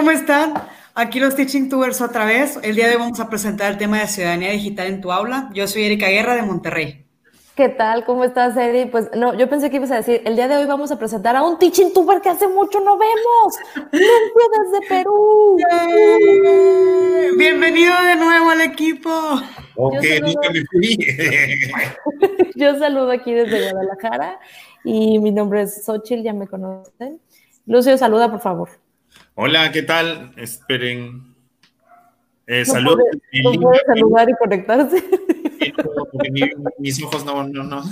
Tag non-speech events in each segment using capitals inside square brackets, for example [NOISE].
¿cómo están? Aquí los Teaching Tubers otra vez. El día de hoy vamos a presentar el tema de ciudadanía digital en tu aula. Yo soy Erika Guerra de Monterrey. ¿Qué tal? ¿Cómo estás, Eri? Pues no, yo pensé que ibas a decir, el día de hoy vamos a presentar a un teaching tuber que hace mucho no vemos. Limpio desde Perú. Bienvenido de nuevo al equipo. Ok, nunca me fui. [LAUGHS] yo saludo aquí desde Guadalajara y mi nombre es Xochitl, ya me conocen. Lucio, saluda, por favor. Hola, ¿qué tal? Esperen. Eh, No saludos. puede, no puede saludar y conectarse. Mis ojos no, no, no.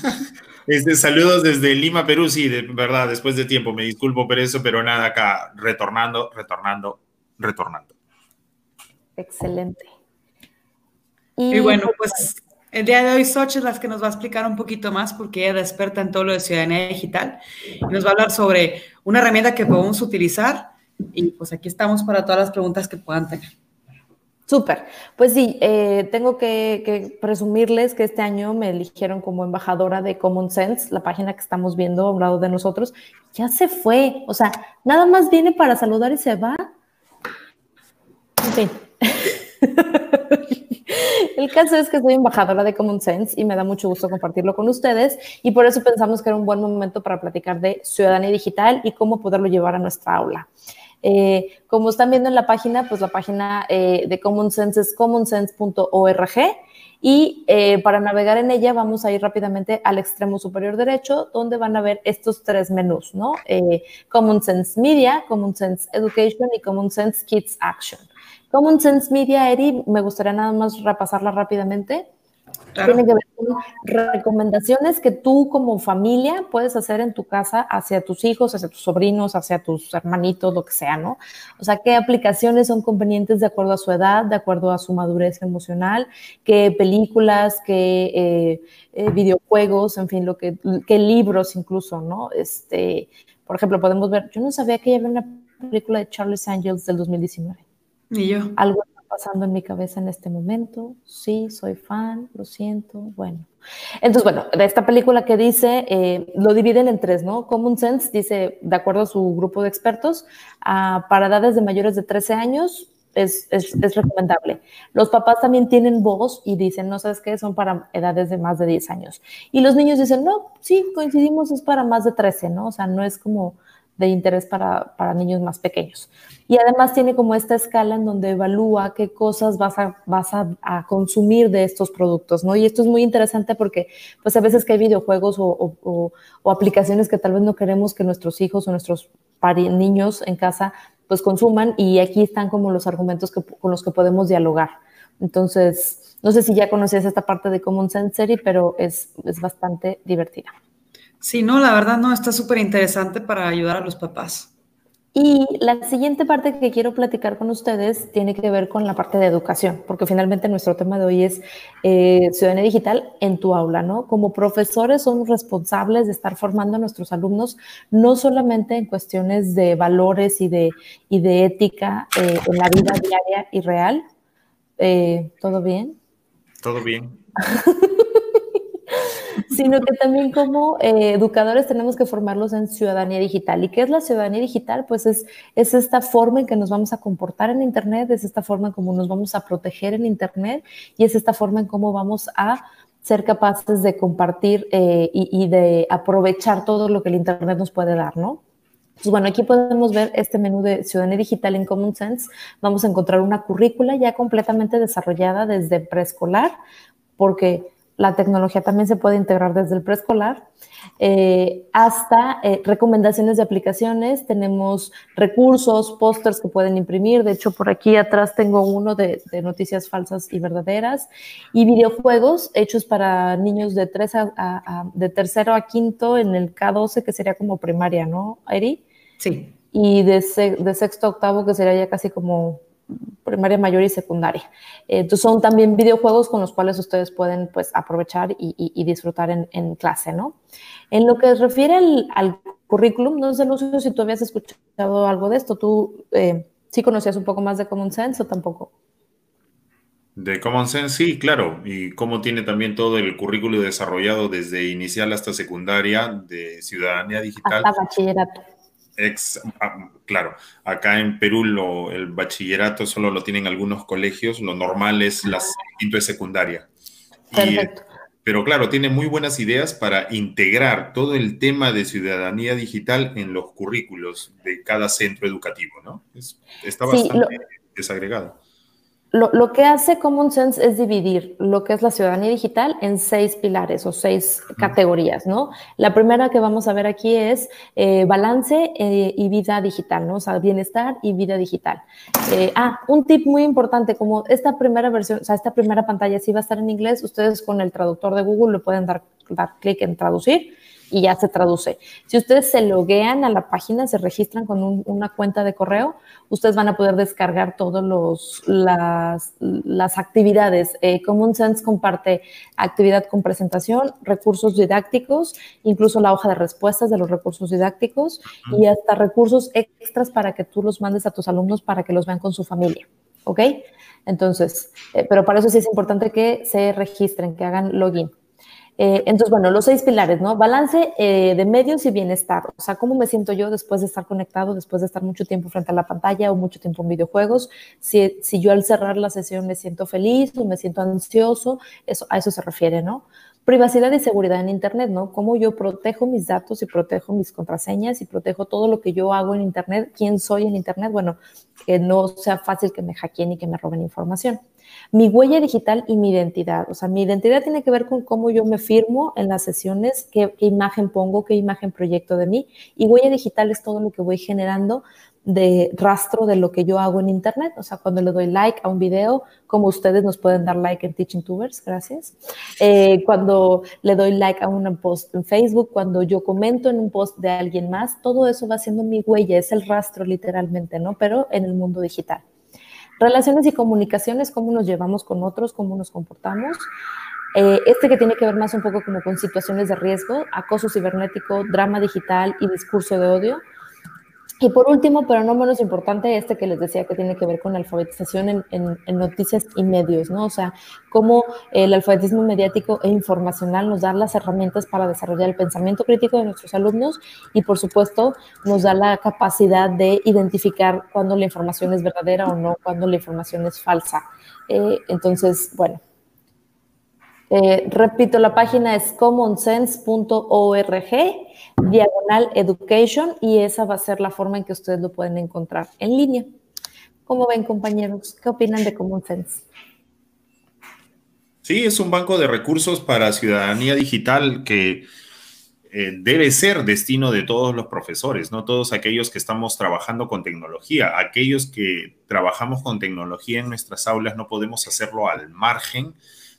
Este, saludos desde Lima, Perú, sí, de verdad, después de tiempo, me disculpo por eso, pero nada, acá, retornando, retornando, retornando. Excelente. Y bueno, pues el día de hoy Xochitl es la que nos va a explicar un poquito más porque ella es experta en todo lo de ciudadanía digital y nos va a hablar sobre una herramienta que podemos utilizar y pues aquí estamos para todas las preguntas que puedan tener. Súper. Pues sí, eh, tengo que, que presumirles que este año me eligieron como embajadora de Common Sense, la página que estamos viendo a un lado de nosotros. Ya se fue. O sea, nada más viene para saludar y se va. En fin. [LAUGHS] El caso es que soy embajadora de Common Sense y me da mucho gusto compartirlo con ustedes y por eso pensamos que era un buen momento para platicar de ciudadanía digital y cómo poderlo llevar a nuestra aula. Eh, como están viendo en la página, pues la página eh, de Common Sense es commonsense.org y eh, para navegar en ella vamos a ir rápidamente al extremo superior derecho, donde van a ver estos tres menús, ¿no? Common Sense Media, Common Sense Education y Common Sense Kids Action. Common Sense Media, Eri, me gustaría nada más repasarla rápidamente. Claro. Tiene que ver con recomendaciones que tú como familia puedes hacer en tu casa hacia tus hijos, hacia tus sobrinos, hacia tus hermanitos, lo que sea, ¿no? O sea, qué aplicaciones son convenientes de acuerdo a su edad, de acuerdo a su madurez emocional, qué películas, qué eh, eh, videojuegos, en fin, lo que, qué libros incluso, ¿no? Este, por ejemplo, podemos ver, yo no sabía que ya había una película de Charles Angels del 2019. Y yo. Algo pasando en mi cabeza en este momento. Sí, soy fan, lo siento. Bueno. Entonces, bueno, de esta película que dice, eh, lo dividen en tres, ¿no? Common Sense dice, de acuerdo a su grupo de expertos, ah, para edades de mayores de 13 años es, es, es recomendable. Los papás también tienen voz y dicen, no sabes qué, son para edades de más de 10 años. Y los niños dicen, no, sí, coincidimos, es para más de 13, ¿no? O sea, no es como de interés para, para, niños más pequeños. Y además tiene como esta escala en donde evalúa qué cosas vas a, vas a, a consumir de estos productos, ¿no? Y esto es muy interesante porque pues a veces que hay videojuegos o, o, o, o aplicaciones que tal vez no queremos que nuestros hijos o nuestros niños en casa pues consuman y aquí están como los argumentos que, con los que podemos dialogar. Entonces, no sé si ya conocías esta parte de Common Sensory, pero es, es bastante divertida. Sí, no, la verdad no, está súper interesante para ayudar a los papás. Y la siguiente parte que quiero platicar con ustedes tiene que ver con la parte de educación, porque finalmente nuestro tema de hoy es eh, ciudadanía digital en tu aula, ¿no? Como profesores somos responsables de estar formando a nuestros alumnos, no solamente en cuestiones de valores y de, y de ética eh, en la vida diaria y real. Eh, ¿Todo bien? Todo bien [LAUGHS] sino que también como eh, educadores tenemos que formarlos en ciudadanía digital. ¿Y qué es la ciudadanía digital? Pues es, es esta forma en que nos vamos a comportar en Internet, es esta forma en cómo nos vamos a proteger en Internet y es esta forma en cómo vamos a ser capaces de compartir eh, y, y, de aprovechar todo lo que el Internet nos puede dar, ¿no? Pues bueno, aquí podemos ver este menú de Ciudadanía Digital en Common Sense. Vamos a encontrar una currícula ya completamente desarrollada desde preescolar, porque la tecnología también se puede integrar desde el preescolar, eh, hasta eh, recomendaciones de aplicaciones. Tenemos recursos, pósters que pueden imprimir. De hecho, por aquí atrás tengo uno de, de, noticias falsas y verdaderas. Y videojuegos hechos para niños de, tres a, a, a, de tercero a quinto en el K12, que sería como primaria, ¿no, Eri? Sí. Y de, de sexto a octavo, que sería ya casi como primaria mayor y secundaria. Entonces son también videojuegos con los cuales ustedes pueden pues aprovechar y, y, y disfrutar en, en, clase, ¿no? En lo que refiere al, al, currículum, no sé, Lucio, si tú habías escuchado algo de esto, ¿tú eh, sí conocías un poco más de Common Sense o tampoco? De Common Sense, sí, claro. Y cómo tiene también todo el currículo desarrollado desde inicial hasta secundaria de ciudadanía digital. Hasta bachillerato. Ex, ah, claro, acá en Perú el bachillerato solo lo tienen algunos colegios, lo normal es la quinto de secundaria. Perfecto. pero claro, tiene muy buenas ideas para integrar todo el tema de ciudadanía digital en los currículos de cada centro educativo, ¿no? está bastante desagregado. Lo, que hace Common Sense es dividir lo que es la ciudadanía digital en seis pilares o seis categorías, ¿no? La primera que vamos a ver aquí es eh, balance eh, y vida digital, ¿no? O sea, bienestar y vida digital. Eh, ah, un tip muy importante, como esta primera versión, o sea, esta primera pantalla sí va a estar en inglés, ustedes con el traductor de Google le pueden dar, dar clic en traducir y ya se traduce. Si ustedes se loguean a la página, se registran con una cuenta de correo, ustedes van a poder descargar todas las, las actividades. Eh, Common Sense comparte actividad con presentación, recursos didácticos, incluso la hoja de respuestas de los recursos didácticos y hasta recursos extras para que tú los mandes a tus alumnos para que los vean con su familia. ¿Ok? Entonces, eh, pero para eso sí es importante que se registren, que hagan login. Eh, entonces, bueno, los seis pilares, ¿no? Balance eh, de medios y bienestar. O sea, ¿cómo me siento yo después de estar conectado, después de estar mucho tiempo frente a la pantalla o mucho tiempo en videojuegos? Si, si yo al cerrar la sesión me siento feliz o me siento ansioso, eso, a eso se refiere, ¿no? Privacidad y seguridad en Internet, ¿no? Cómo yo protejo mis datos y protejo mis contraseñas y protejo todo lo que yo hago en Internet, quién soy en Internet, bueno, que no sea fácil que me hackeen y que me roben información mi huella digital y mi identidad. O sea, mi identidad tiene que ver con cómo yo me firmo en las sesiones, qué, imagen pongo, qué imagen proyecto de mí. Y huella digital es todo lo que voy generando de rastro de lo que yo hago en Internet. O sea, cuando le doy like a un video, como ustedes nos pueden dar like en Teaching Tubers, gracias. Eh, cuando le doy like a un post en Facebook, cuando yo comento en un post de alguien más, todo eso va siendo mi huella, es el rastro literalmente, ¿no? Pero en el mundo digital. Relaciones y comunicaciones, cómo nos llevamos con otros, cómo nos comportamos. Eh, este que tiene que ver más un poco como con situaciones de riesgo, acoso cibernético, drama digital y discurso de odio. Y por último, pero no menos importante, este que les decía que tiene que ver con la alfabetización en, noticias y medios, ¿no? O sea, cómo el alfabetismo mediático e informacional nos da las herramientas para desarrollar el pensamiento crítico de nuestros alumnos y, por supuesto, nos da la capacidad de identificar cuándo la información es verdadera o no, cuándo la información es falsa. Eh, entonces, bueno, eh, repito, la página es commonsense.org, diagonal education, y esa va a ser la forma en que ustedes lo pueden encontrar en línea. ¿Cómo ven, compañeros? ¿Qué opinan de Common Sense? Sí, es un banco de recursos para ciudadanía digital que eh, debe ser destino de todos los profesores, no todos aquellos que estamos trabajando con tecnología. Aquellos que trabajamos con tecnología en nuestras aulas no podemos hacerlo al margen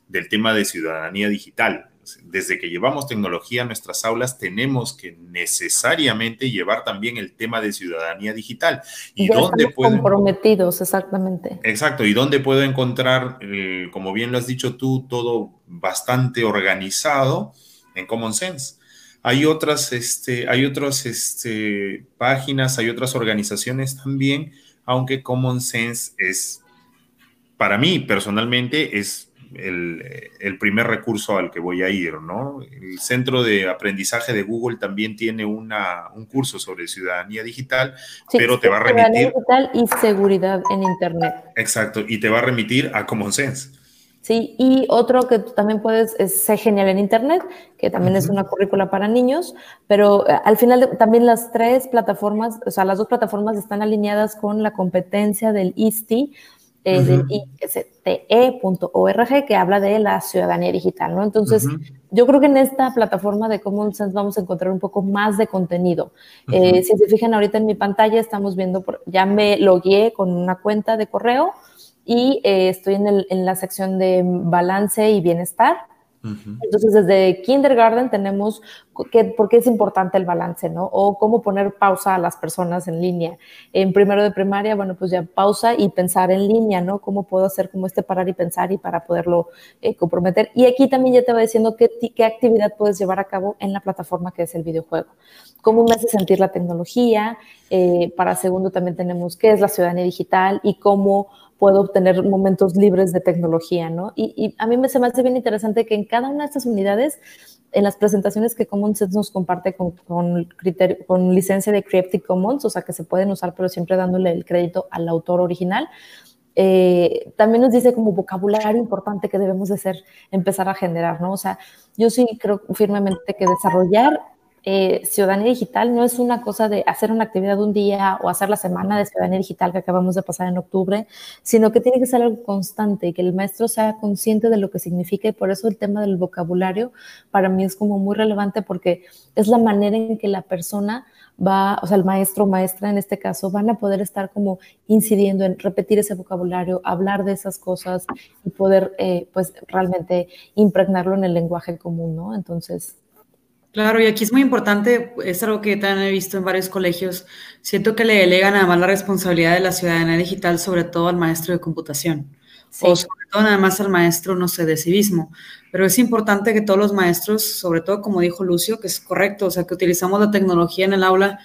del tema de ciudadanía digital. Desde que llevamos tecnología a nuestras aulas, tenemos que necesariamente llevar también el tema de ciudadanía digital. ¿Y dónde comprometidos, exactamente. Exacto. ¿Y dónde puedo encontrar, eh, como bien lo has dicho tú, todo bastante organizado en Common Sense? Hay otras, este, hay otras este, páginas, hay otras organizaciones también, aunque Common Sense es, para mí personalmente, es el, primer recurso al que voy a ir, ¿no? El Centro de Aprendizaje de Google también tiene una, un curso sobre ciudadanía digital, pero te va a remitir... digital y seguridad en Internet. Exacto, y te va a remitir a Common Sense. Sí, y otro que también puedes es Ser Genial en Internet, que también es una currícula para niños, pero eh, al final también las tres plataformas, o sea, las dos plataformas están alineadas con la competencia del ISTI, eh, del ISTE.org que habla de la ciudadanía digital, ¿no? Entonces, yo creo que en esta plataforma de Common Sense vamos a encontrar un poco más de contenido. Eh, si se fijan ahorita en mi pantalla, estamos viendo, ya me logué con una cuenta de correo y eh, estoy en, el, en la sección de balance y bienestar. Entonces, desde kindergarten tenemos que, por qué es importante el balance, ¿no? O cómo poner pausa a las personas en línea. En primero de primaria, bueno, pues ya pausa y pensar en línea, ¿no? ¿Cómo puedo hacer como este parar y pensar y para poderlo eh, comprometer? Y aquí también ya te va diciendo qué, qué actividad puedes llevar a cabo en la plataforma que es el videojuego. Cómo me hace sentir la tecnología. Eh, para segundo también tenemos qué es la ciudadanía digital y cómo puedo obtener momentos libres de tecnología, ¿no? Y, a mí me, se me hace bien interesante que en cada una de estas unidades, en las presentaciones que Common Sense nos comparte con, con, con licencia de Creative Commons, o sea, que se pueden usar, pero siempre dándole el crédito al autor original, eh, también nos dice como vocabulario importante que debemos de ser, empezar a generar, ¿no? O sea, yo sí creo firmemente que desarrollar eh, ciudadanía digital no es una cosa de hacer una actividad un día o hacer la semana de ciudadanía digital que acabamos de pasar en octubre, sino que tiene que ser algo constante y que el maestro sea consciente de lo que significa y por eso el tema del vocabulario para mí es como muy relevante porque es la manera en que la persona va, o sea, el maestro o maestra en este caso, van a poder estar como incidiendo en repetir ese vocabulario, hablar de esas cosas y poder, eh, pues, realmente impregnarlo en el lenguaje común, ¿no? Entonces... Claro, y aquí es muy importante, es algo que también he visto en varios colegios, siento que le delegan además la responsabilidad de la ciudadanía digital, sobre todo al maestro de computación, o sobre todo nada más al maestro, no sé, de civismo, pero es importante que todos los maestros, sobre todo como dijo Lucio, que es correcto, o sea, que utilizamos la tecnología en el aula,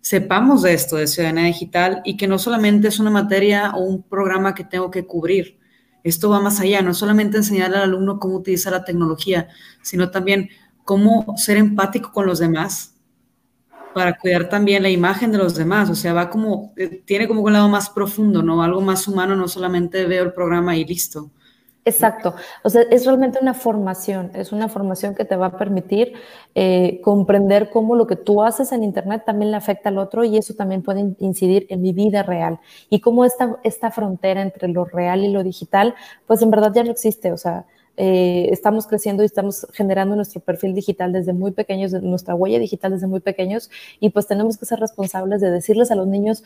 sepamos de esto, de ciudadanía digital, y que no solamente es una materia o un programa que tengo que cubrir. Esto va más allá, no solamente enseñar al alumno cómo utilizar la tecnología, sino también cómo ser empático con los demás para cuidar también la imagen de los demás. O sea, va como, eh, tiene como un lado más profundo, ¿no? Algo más humano, no solamente veo el programa y listo. Exacto. O sea, es realmente una formación, es una formación que te va a permitir eh, comprender cómo lo que tú haces en Internet también le afecta al otro y eso también puede incidir en mi vida real. Y cómo esta, esta frontera entre lo real y lo digital, pues en verdad ya no existe. O sea, eh, estamos creciendo y estamos generando nuestro perfil digital desde muy pequeños, nuestra huella digital desde muy pequeños y pues tenemos que ser responsables de decirles a los niños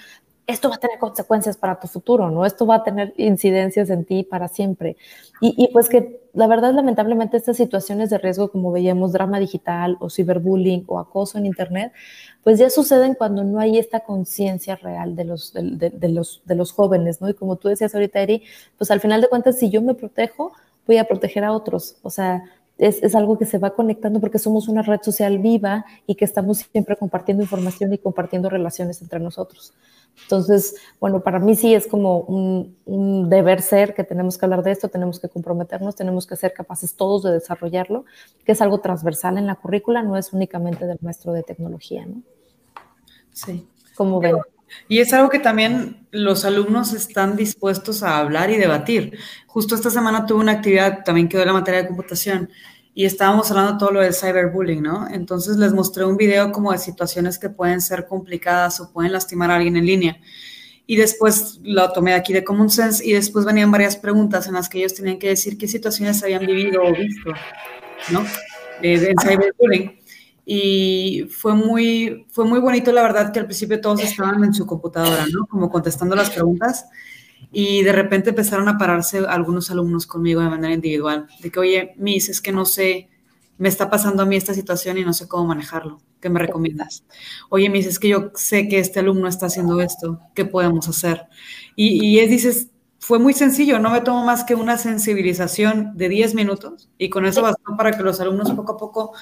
esto va a tener consecuencias para tu futuro, ¿no? Esto va a tener incidencias en ti para siempre. Y, pues que la verdad, lamentablemente, estas situaciones de riesgo, como veíamos, drama digital o ciberbullying o acoso en Internet, pues ya suceden cuando no hay esta conciencia real de los, de, los, de los jóvenes, ¿no? Y como tú decías ahorita, Eri, pues al final de cuentas, si yo me protejo, voy a proteger a otros. O sea, es, es, algo que se va conectando porque somos una red social viva y que estamos siempre compartiendo información y compartiendo relaciones entre nosotros. Entonces, bueno, para mí sí es como un, deber ser que tenemos que hablar de esto, tenemos que comprometernos, tenemos que ser capaces todos de desarrollarlo, que es algo transversal en la currícula, no es únicamente del maestro de tecnología, ¿no? Sí. Como ven. Y es algo que también los alumnos están dispuestos a hablar y debatir. Justo esta semana tuve una actividad, también quedó en la materia de computación, y estábamos hablando todo lo del cyberbullying, ¿no? Entonces les mostré un video como de situaciones que pueden ser complicadas o pueden lastimar a alguien en línea. Y después lo tomé aquí de Common Sense y después venían varias preguntas en las que ellos tenían que decir qué situaciones habían vivido o visto, ¿no? De, cyberbullying. Y fue muy, fue muy bonito, la verdad, que al principio todos estaban en su computadora, ¿no? Como contestando las preguntas y de repente empezaron a pararse algunos alumnos conmigo de manera individual, de que, oye, Miss, es que no sé, me está pasando a mí esta situación y no sé cómo manejarlo, ¿qué me recomiendas? Oye, Miss, es que yo sé que este alumno está haciendo esto, ¿qué podemos hacer? Y, y es, dices, fue muy sencillo, no me tomo más que una sensibilización de 10 minutos y con eso bastó para que los alumnos poco a poco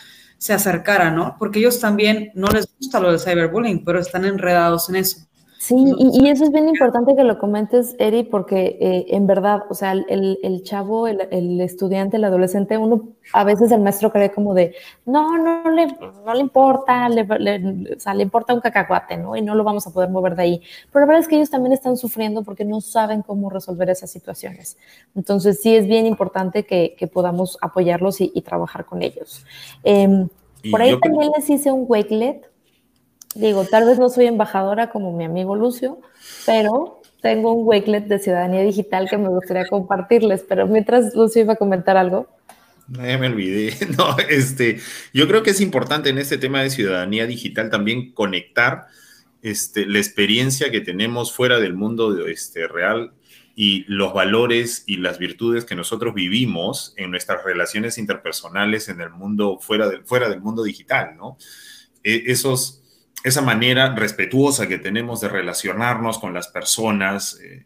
se acercaran, ¿no? Porque ellos también no les gusta lo del cyberbullying, pero están enredados en eso. Sí, y, eso es bien importante que lo comentes, Eri, porque eh, en verdad, o sea, el, el chavo, el, el, estudiante, el adolescente, uno a veces el maestro cree como de, no, no le, no le importa, le, o sea, le importa un cacahuate, ¿no? Y no lo vamos a poder mover de ahí. Pero la verdad es que ellos también están sufriendo porque no saben cómo resolver esas situaciones. Entonces, sí es bien importante que, que podamos apoyarlos y, y, trabajar con ellos. Eh, por ahí también les hice un wakelet Digo, tal vez no soy embajadora como mi amigo Lucio, pero tengo un Wakelet de ciudadanía digital que me gustaría compartirles. Pero mientras Lucio iba a comentar algo. Ya me olvidé. [LAUGHS] No, este, yo creo que es importante en este tema de ciudadanía digital también conectar este, la experiencia que tenemos fuera del mundo este, real y los valores y las virtudes que nosotros vivimos en nuestras relaciones interpersonales en el mundo fuera del, fuera del mundo digital, ¿no? E, esos esa manera respetuosa que tenemos de relacionarnos con las personas, eh,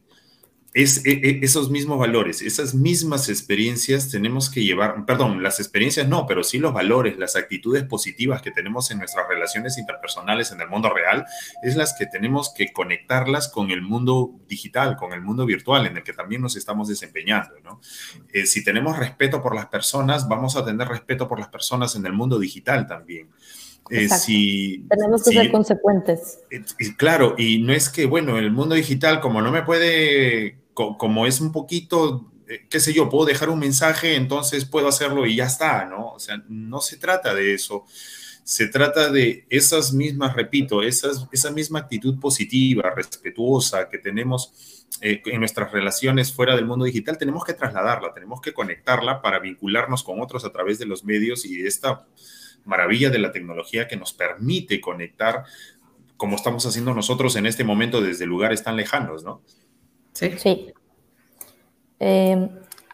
es, e, e, esos mismos valores, esas mismas experiencias tenemos que llevar, perdón, las experiencias no, pero sí los valores, las actitudes positivas que tenemos en nuestras relaciones interpersonales en el mundo real, es las que tenemos que conectarlas con el mundo digital, con el mundo virtual en el que también nos estamos desempeñando. ¿no? Eh, si tenemos respeto por las personas, vamos a tener respeto por las personas en el mundo digital también. Eh, si, Tenemos que ser consecuentes. Eh, claro, y no es que, bueno, el mundo digital, como no me puede, como es un poquito, eh, qué sé yo, puedo dejar un mensaje, entonces puedo hacerlo y ya está, ¿no? O sea, no se trata de eso. Se trata de esas mismas, repito, esas, esa misma actitud positiva, respetuosa que tenemos en nuestras relaciones fuera del mundo digital, tenemos que trasladarla, tenemos que conectarla para vincularnos con otros a través de los medios y esta maravilla de la tecnología que nos permite conectar como estamos haciendo nosotros en este momento desde lugares tan lejanos, ¿no? Sí. Sí. Eh,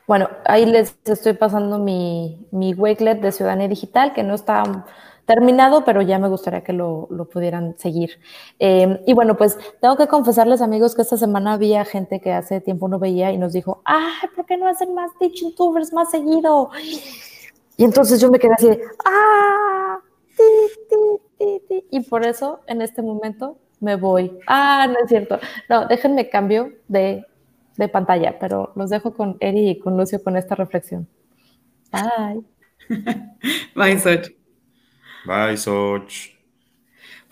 bueno, ahí les estoy pasando mi, mi Wakelet de Ciudadanía Digital, que no está terminado, pero ya me gustaría que lo, lo pudieran seguir. Eh, y bueno, pues tengo que confesarles, amigos, que esta semana había gente que hace tiempo no veía y nos dijo, ay, ¿por qué no hacen más Teaching Tubers más seguido? Y entonces yo me quedé así ¡ah! y por eso en este momento me voy. Ah, no es cierto. No, déjenme cambio de, de pantalla, pero los dejo con Eri y con Lucio con esta reflexión. Bye. [LAUGHS] Bye, Soch. Bye, Soch.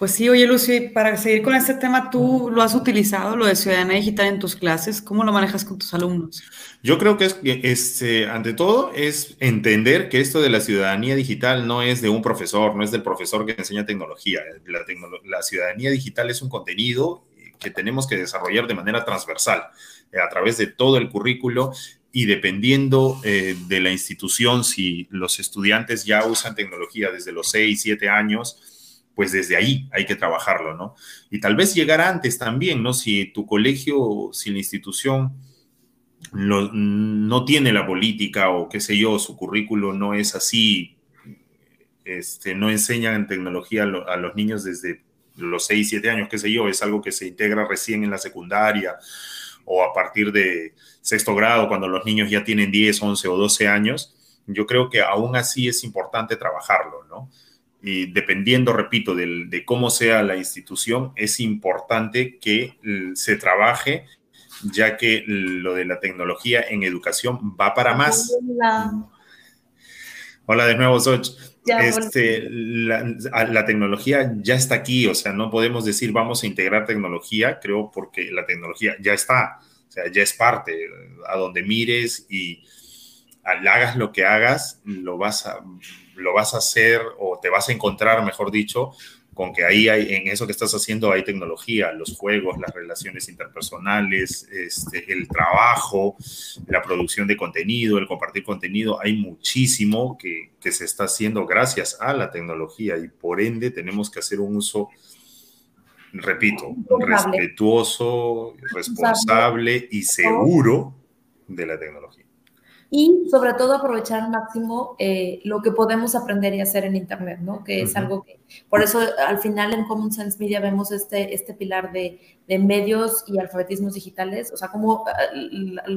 Pues sí, oye Lucy, para seguir con este tema, ¿tú lo has utilizado, lo de ciudadanía digital en tus clases? ¿Cómo lo manejas con tus alumnos? Yo creo que es, este, ante todo es entender que esto de la ciudadanía digital no es de un profesor, no es del profesor que enseña tecnología. La, ciudadanía digital es un contenido que tenemos que desarrollar de manera transversal eh, a través de todo el currículo y dependiendo eh, de la institución, si los estudiantes ya usan tecnología desde los 6, 7 años, pues desde ahí hay que trabajarlo, ¿no? Y tal vez llegar antes también, ¿no? Si tu colegio, si la institución no tiene la política o qué sé yo, su currículo no es así, este, no enseñan tecnología a, los niños desde los 6, 7 años, qué sé yo, es algo que se integra recién en la secundaria o a partir de sexto grado, cuando los niños ya tienen 10, 11 o 12 años, yo creo que aún así es importante trabajarlo, ¿no? Y dependiendo, repito, de cómo sea la institución, es importante que se trabaje, ya que lo de la tecnología en educación va para más. Hola, de nuevo, Soch. Este, la, tecnología ya está aquí, o sea, no podemos decir vamos a integrar tecnología, creo, porque la tecnología ya está, o sea, ya es parte, a donde mires y hagas lo que hagas, lo vas a, lo vas a hacer o te vas a encontrar, mejor dicho, con que ahí hay, en eso que estás haciendo hay tecnología, los juegos, las relaciones interpersonales, este, el trabajo, la producción de contenido, el compartir contenido, hay muchísimo que, que se está haciendo gracias a la tecnología y por ende tenemos que hacer un uso, repito, respetuoso, responsable y seguro de la tecnología y sobre todo aprovechar al máximo eh, lo que podemos aprender y hacer en Internet, ¿no? Que es algo que, por eso al final en Common Sense Media vemos este, este pilar de, de medios y alfabetismos digitales, o sea, cómo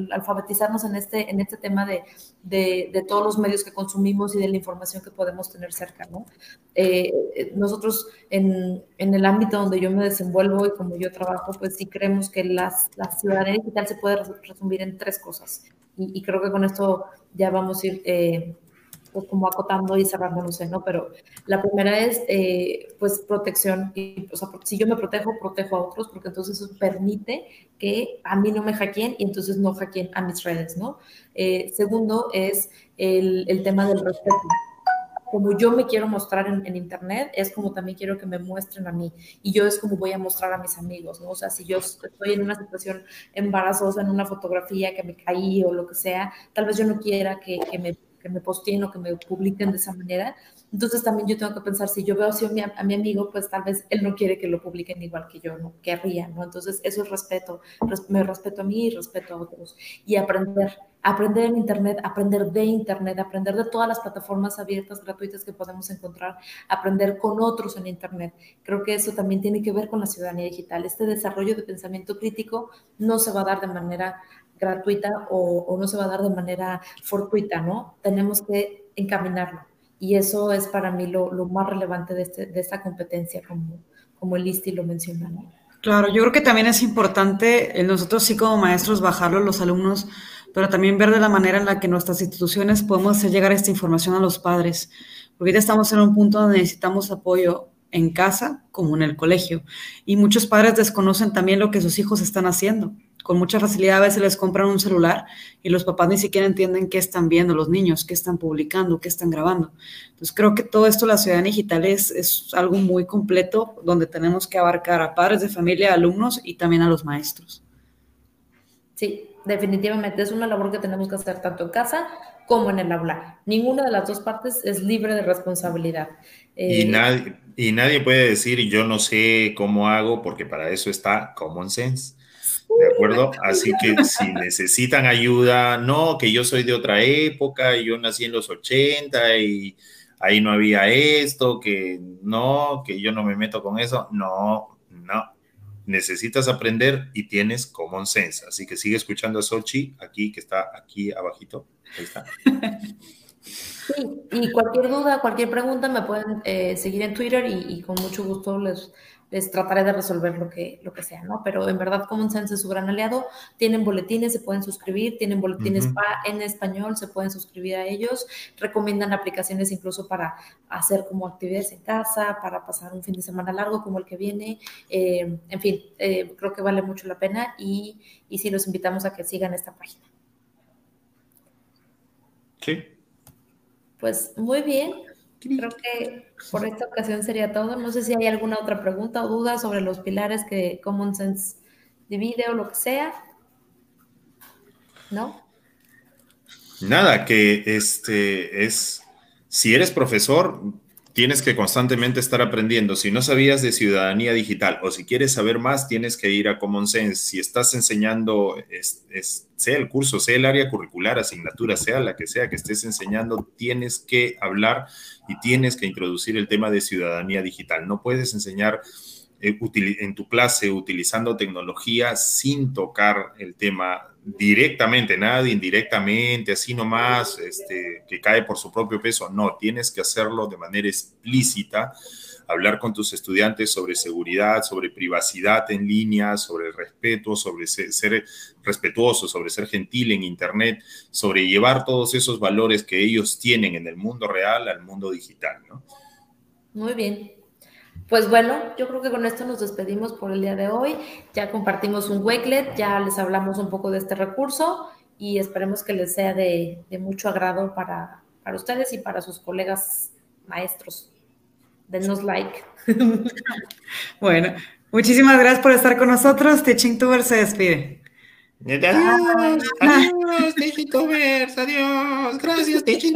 alfabetizarnos en este, en este tema de, de, de, todos los medios que consumimos y de la información que podemos tener cerca, ¿no? Eh, nosotros en, en, el ámbito donde yo me desenvuelvo y como yo trabajo, pues sí creemos que las, la ciudadanía digital se puede resumir en tres cosas y, creo que con esto ya vamos a ir eh, pues como acotando y cerrando, no sé, ¿no? Pero la primera es, eh, pues, protección. Y, o sea, si yo me protejo, protejo a otros, porque entonces eso permite que a mí no me hackeen y entonces no hackeen a mis redes, ¿no? Eh, segundo es el, el tema del respeto como yo me quiero mostrar en, Internet, es como también quiero que me muestren a mí. Y yo es como voy a mostrar a mis amigos, ¿no? O sea, si yo estoy en una situación embarazosa, en una fotografía que me caí o lo que sea, tal vez yo no quiera que, me que me posteen o que me publiquen de esa manera. Entonces también yo tengo que pensar, si yo veo así a mi, a mi amigo, pues tal vez él no quiere que lo publiquen igual que yo, no querría, ¿no? Entonces eso es respeto, me respeto a mí y respeto a otros. Y aprender, aprender en Internet, aprender de Internet, aprender de todas las plataformas abiertas, gratuitas que podemos encontrar, aprender con otros en Internet. Creo que eso también tiene que ver con la ciudadanía digital. Este desarrollo de pensamiento crítico no se va a dar de manera gratuita o, no se va a dar de manera fortuita, ¿no? Tenemos que encaminarlo. Y eso es para mí lo, más relevante de, este, de, esta competencia, como, como el ISTI lo menciona. Claro, yo creo que también es importante nosotros sí como maestros bajarlo a los alumnos, pero también ver de la manera en la que nuestras instituciones podemos hacer llegar esta información a los padres, porque ya estamos en un punto donde necesitamos apoyo en casa como en el colegio. Y muchos padres desconocen también lo que sus hijos están haciendo con mucha facilidad a veces les compran un celular y los papás ni siquiera entienden qué están viendo los niños, qué están publicando, qué están grabando. Entonces creo que todo esto, la ciudadanía digital, es, es algo muy completo donde tenemos que abarcar a padres de familia, alumnos y también a los maestros. Sí, definitivamente es una labor que tenemos que hacer tanto en casa como en el aula. Ninguna de las dos partes es libre de responsabilidad. y, eh, nadie, y nadie puede decir yo no sé cómo hago porque para eso está common sense. ¿De acuerdo? Así que si necesitan ayuda, no, que yo soy de otra época, yo nací en los 80 y ahí no había esto, que no, que yo no me meto con eso, no, no. Necesitas aprender y tienes common sense. Así que sigue escuchando a Sochi, aquí, que está aquí abajito. Ahí está. Sí, y cualquier duda, cualquier pregunta me pueden eh, seguir en Twitter y, con mucho gusto les, les trataré de resolver lo que, lo que sea, ¿no? Pero en verdad Common Sense es su gran aliado. Tienen boletines, se pueden suscribir, tienen boletines en español, se pueden suscribir a ellos. Recomiendan aplicaciones incluso para hacer como actividades en casa, para pasar un fin de semana largo como el que viene. Eh, en fin, eh, creo que vale mucho la pena y, y sí los invitamos a que sigan esta página. Sí. Pues muy bien. Creo que por esta ocasión sería todo. No sé si hay alguna otra pregunta o duda sobre los pilares que Common Sense divide o lo que sea. ¿No? Nada, que este es, si eres profesor, tienes que constantemente estar aprendiendo. Si no sabías de ciudadanía digital o si quieres saber más, tienes que ir a Common Sense. Si estás enseñando, sea el curso, sea el área curricular, asignatura, sea la que sea que estés enseñando, tienes que hablar y tienes que introducir el tema de ciudadanía digital. No puedes enseñar en tu clase utilizando tecnología sin tocar el tema directamente, nada indirectamente, así nomás, este, que cae por su propio peso. No, tienes que hacerlo de manera explícita, hablar con tus estudiantes sobre seguridad, sobre privacidad en línea, sobre respeto, sobre ser, respetuoso, sobre ser gentil en Internet, sobre llevar todos esos valores que ellos tienen en el mundo real al mundo digital. Muy bien, pues bueno, yo creo que con esto nos despedimos por el día de hoy. Ya compartimos un Wakelet, ya les hablamos un poco de este recurso y esperemos que les sea de, mucho agrado para, para, ustedes y para sus colegas maestros. Denos like. [LAUGHS] bueno, muchísimas gracias por estar con nosotros. Teaching Tuber se despide. Adiós, adiós, Teaching Tubers, adiós. Gracias, Teaching